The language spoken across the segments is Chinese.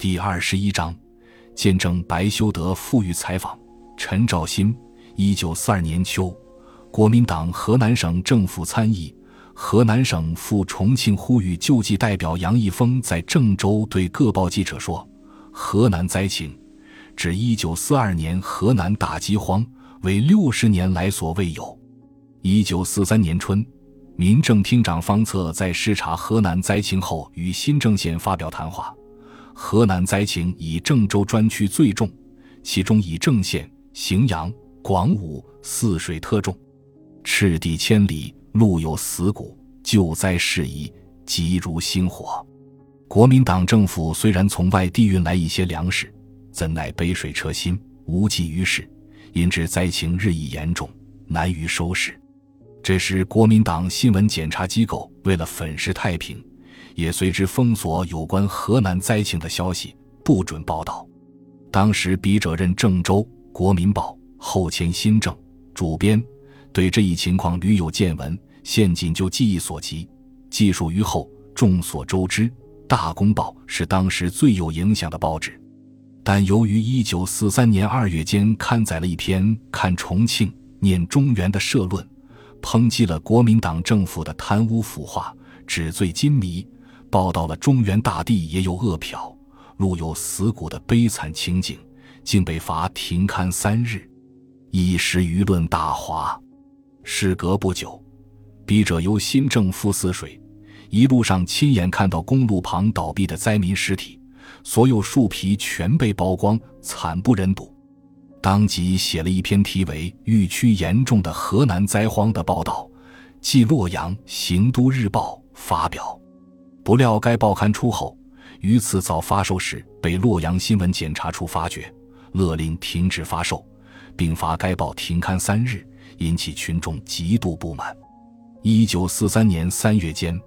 第二十一章，见证白修德富裕采访。陈兆新，一九四二年秋，国民党河南省政府参议、河南省赴重庆呼吁救济代表杨义峰在郑州对各报记者说：“河南灾情，指一九四二年河南大饥荒，为六十年来所未有。”一九四三年春。民政厅长方策在视察河南灾情后，与新郑县发表谈话。河南灾情以郑州专区最重，其中以郑县、荥阳、广武泗水特重。赤地千里，路有死谷，救灾事宜急如星火。国民党政府虽然从外地运来一些粮食，怎奈杯水车薪，无济于事，因致灾情日益严重，难于收拾。这时，国民党新闻检查机构为了粉饰太平，也随之封锁有关河南灾情的消息，不准报道。当时笔者任郑州《国民报》后迁新政主编，对这一情况屡有见闻，现仅就记忆所及，记述于后。众所周知，《大公报》是当时最有影响的报纸，但由于1943年2月间刊载了一篇看重庆、念中原的社论。抨击了国民党政府的贪污腐化、纸醉金迷，报道了中原大地也有饿殍、路有死骨的悲惨情景，竟被罚停刊三日，一时舆论大哗。事隔不久，笔者由新郑赴泗水，一路上亲眼看到公路旁倒闭的灾民尸体，所有树皮全被剥光，惨不忍睹。当即写了一篇题为《豫区严重的河南灾荒》的报道，寄洛阳《行都日报》发表。不料该报刊出后，于此早发售时被洛阳新闻检查处发觉，勒令停止发售，并罚该报停刊三日，引起群众极度不满。一九四三年三月间，《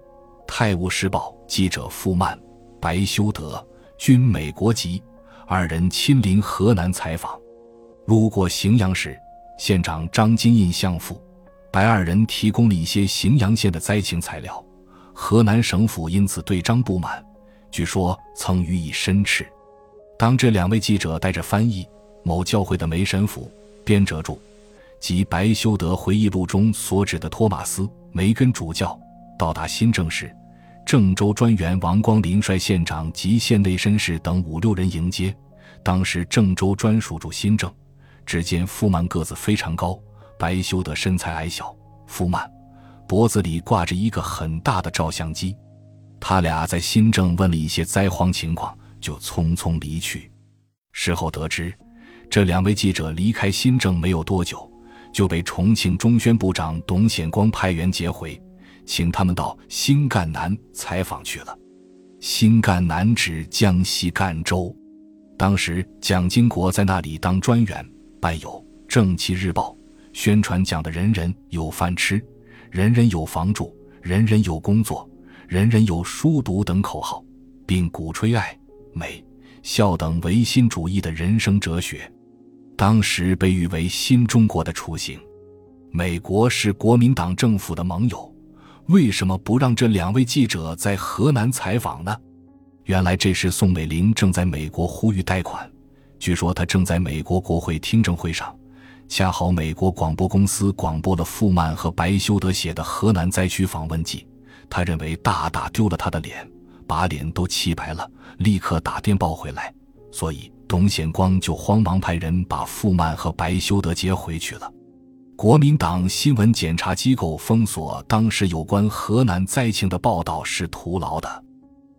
泰晤士报》记者傅曼、白修德均美国籍，二人亲临河南采访。路过荥阳时，县长张金印相父、白二人提供了一些荥阳县的灾情材料。河南省府因此对张不满，据说曾予以申斥。当这两位记者带着翻译、某教会的梅神父、编者著及白修德回忆录中所指的托马斯·梅根主教到达新郑时，郑州专员王光林率县长及县内绅士等五六人迎接。当时郑州专属驻新郑。只见富曼个子非常高，白修德身材矮小。富曼脖子里挂着一个很大的照相机。他俩在新郑问了一些灾荒情况，就匆匆离去。事后得知，这两位记者离开新郑没有多久，就被重庆中宣部长董显光派员接回，请他们到新赣南采访去了。新赣南指江西赣州，当时蒋经国在那里当专员。办有《正气日报》宣传讲的“人人有饭吃，人人有房住，人人有工作，人人有书读”等口号，并鼓吹爱、美、孝等唯心主义的人生哲学，当时被誉为新中国的雏形。美国是国民党政府的盟友，为什么不让这两位记者在河南采访呢？原来这时宋美龄正在美国呼吁贷款。据说他正在美国国会听证会上，恰好美国广播公司广播了富曼和白修德写的河南灾区访问记，他认为大大丢了他的脸，把脸都气白了，立刻打电报回来，所以董显光就慌忙派人把富曼和白修德接回去了。国民党新闻检查机构封锁当时有关河南灾情的报道是徒劳的。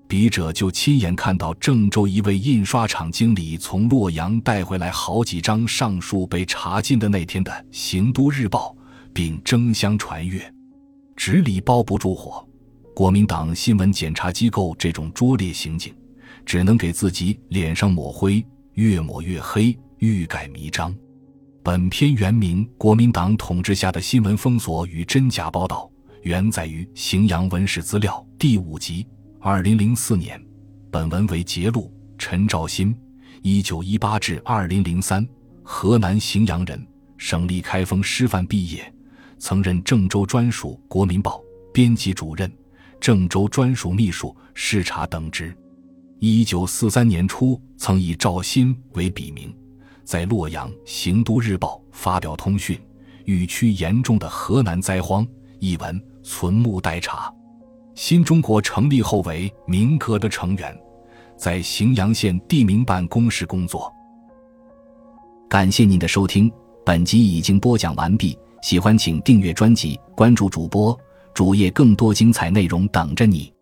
笔者就亲眼看到郑州一位印刷厂经理从洛阳带回来好几张上述被查禁的那天的《行都日报》，并争相传阅。纸里包不住火，国民党新闻检查机构这种拙劣行径，只能给自己脸上抹灰，越抹越黑，欲盖弥彰。本篇原名《国民党统治下的新闻封锁与真假报道》，原载于《荥阳文史资料》第五集。二零零四年，本文为节录。陈兆新，一九一八至二零零三，河南荥阳人，省立开封师范毕业，曾任郑州专属《国民报》编辑主任、郑州专属秘书、视察等职。一九四三年初，曾以赵鑫为笔名，在洛阳《行都日报》发表通讯，豫区严重的河南灾荒一文，存目待查。新中国成立后为民革的成员，在荥阳县地名办公室工作。感谢您的收听，本集已经播讲完毕。喜欢请订阅专辑，关注主播主页，更多精彩内容等着你。